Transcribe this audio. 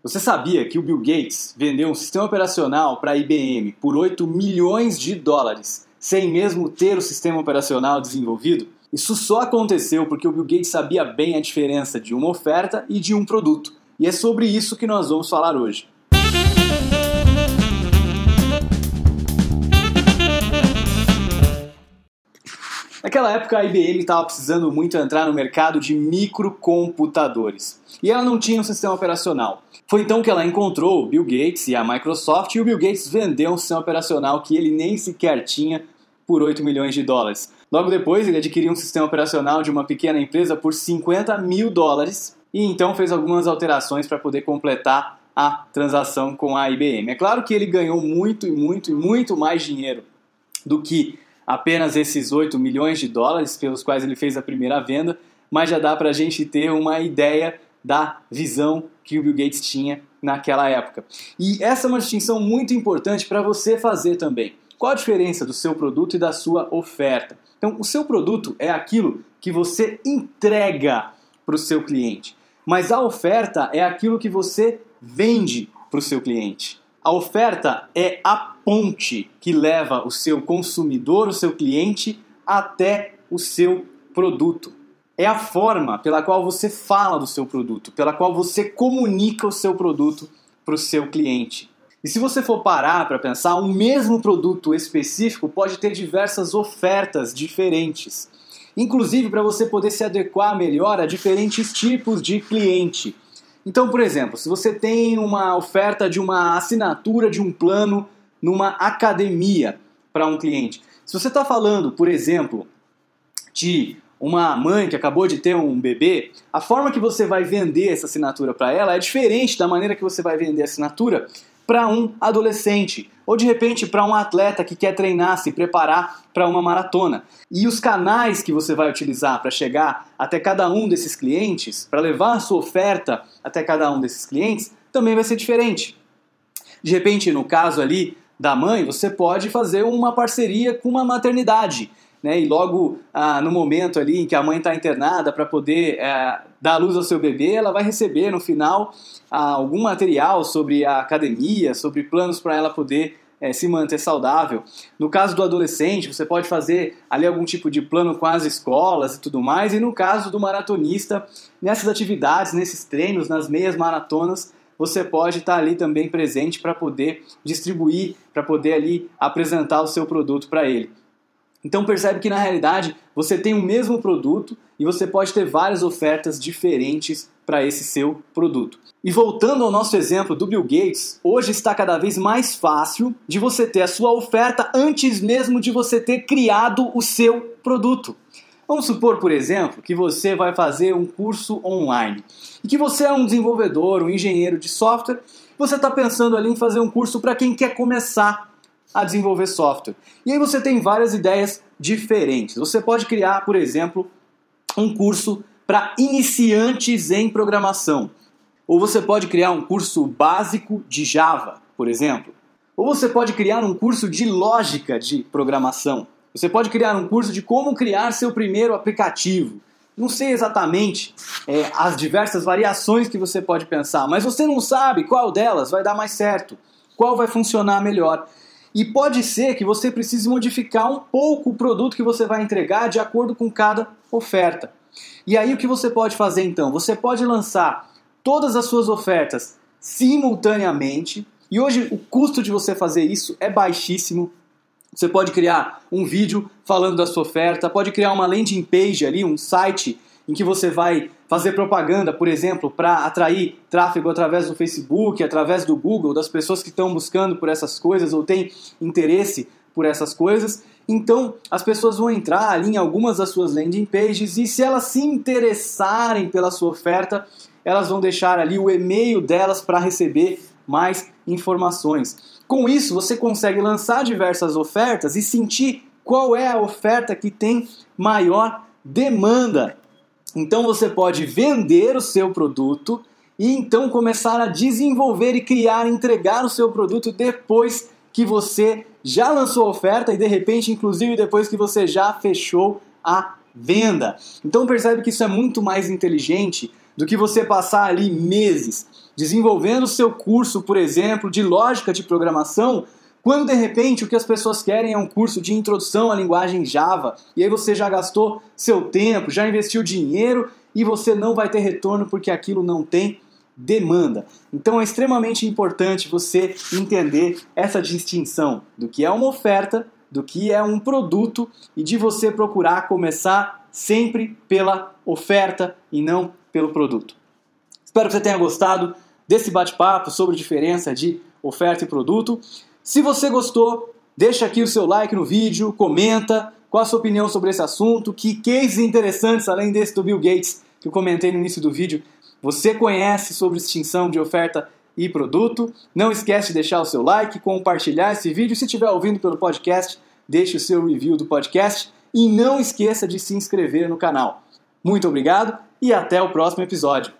Você sabia que o Bill Gates vendeu um sistema operacional para a IBM por 8 milhões de dólares, sem mesmo ter o sistema operacional desenvolvido? Isso só aconteceu porque o Bill Gates sabia bem a diferença de uma oferta e de um produto. E é sobre isso que nós vamos falar hoje. Naquela época a IBM estava precisando muito entrar no mercado de microcomputadores e ela não tinha um sistema operacional. Foi então que ela encontrou o Bill Gates e a Microsoft e o Bill Gates vendeu um sistema operacional que ele nem sequer tinha por 8 milhões de dólares. Logo depois ele adquiriu um sistema operacional de uma pequena empresa por 50 mil dólares e então fez algumas alterações para poder completar a transação com a IBM. É claro que ele ganhou muito e muito e muito mais dinheiro do que apenas esses 8 milhões de dólares pelos quais ele fez a primeira venda, mas já dá para a gente ter uma ideia da visão que o Bill Gates tinha naquela época. E essa é uma distinção muito importante para você fazer também. Qual a diferença do seu produto e da sua oferta? Então, o seu produto é aquilo que você entrega para o seu cliente, mas a oferta é aquilo que você vende para o seu cliente. A oferta é a ponte que leva o seu consumidor, o seu cliente, até o seu produto. É a forma pela qual você fala do seu produto, pela qual você comunica o seu produto para o seu cliente. E se você for parar para pensar, um mesmo produto específico pode ter diversas ofertas diferentes. Inclusive para você poder se adequar melhor a diferentes tipos de cliente. Então, por exemplo, se você tem uma oferta de uma assinatura de um plano numa academia para um cliente, se você está falando, por exemplo, de uma mãe que acabou de ter um bebê, a forma que você vai vender essa assinatura para ela é diferente da maneira que você vai vender a assinatura para um adolescente ou de repente para um atleta que quer treinar, se preparar para uma maratona. E os canais que você vai utilizar para chegar até cada um desses clientes, para levar a sua oferta até cada um desses clientes, também vai ser diferente. De repente, no caso ali da mãe, você pode fazer uma parceria com uma maternidade né? E logo ah, no momento ali em que a mãe está internada para poder é, dar luz ao seu bebê, ela vai receber no final ah, algum material sobre a academia, sobre planos para ela poder é, se manter saudável. No caso do adolescente, você pode fazer ali algum tipo de plano com as escolas e tudo mais. E no caso do maratonista, nessas atividades, nesses treinos, nas meias maratonas, você pode estar tá ali também presente para poder distribuir, para poder ali apresentar o seu produto para ele. Então percebe que na realidade você tem o mesmo produto e você pode ter várias ofertas diferentes para esse seu produto. E voltando ao nosso exemplo do Bill Gates, hoje está cada vez mais fácil de você ter a sua oferta antes mesmo de você ter criado o seu produto. Vamos supor, por exemplo, que você vai fazer um curso online e que você é um desenvolvedor, um engenheiro de software, você está pensando ali em fazer um curso para quem quer começar a desenvolver software. E aí você tem várias ideias diferentes. Você pode criar, por exemplo, um curso para iniciantes em programação. Ou você pode criar um curso básico de Java, por exemplo. Ou você pode criar um curso de lógica de programação. Você pode criar um curso de como criar seu primeiro aplicativo. Não sei exatamente é, as diversas variações que você pode pensar, mas você não sabe qual delas vai dar mais certo, qual vai funcionar melhor. E pode ser que você precise modificar um pouco o produto que você vai entregar de acordo com cada oferta. E aí o que você pode fazer então? Você pode lançar todas as suas ofertas simultaneamente. E hoje o custo de você fazer isso é baixíssimo. Você pode criar um vídeo falando da sua oferta, pode criar uma landing page ali, um site em que você vai fazer propaganda, por exemplo, para atrair tráfego através do Facebook, através do Google, das pessoas que estão buscando por essas coisas ou têm interesse por essas coisas. Então, as pessoas vão entrar ali em algumas das suas landing pages e se elas se interessarem pela sua oferta, elas vão deixar ali o e-mail delas para receber mais informações. Com isso, você consegue lançar diversas ofertas e sentir qual é a oferta que tem maior demanda então você pode vender o seu produto e então começar a desenvolver e criar, entregar o seu produto depois que você já lançou a oferta e de repente, inclusive depois que você já fechou a venda. Então percebe que isso é muito mais inteligente do que você passar ali meses desenvolvendo o seu curso, por exemplo, de lógica de programação, quando de repente o que as pessoas querem é um curso de introdução à linguagem Java, e aí você já gastou seu tempo, já investiu dinheiro e você não vai ter retorno porque aquilo não tem demanda. Então é extremamente importante você entender essa distinção do que é uma oferta, do que é um produto e de você procurar começar sempre pela oferta e não pelo produto. Espero que você tenha gostado desse bate-papo sobre diferença de oferta e produto. Se você gostou, deixa aqui o seu like no vídeo, comenta qual a sua opinião sobre esse assunto, que cases interessantes, além desse do Bill Gates, que eu comentei no início do vídeo, você conhece sobre extinção de oferta e produto. Não esquece de deixar o seu like, compartilhar esse vídeo. Se estiver ouvindo pelo podcast, deixe o seu review do podcast e não esqueça de se inscrever no canal. Muito obrigado e até o próximo episódio.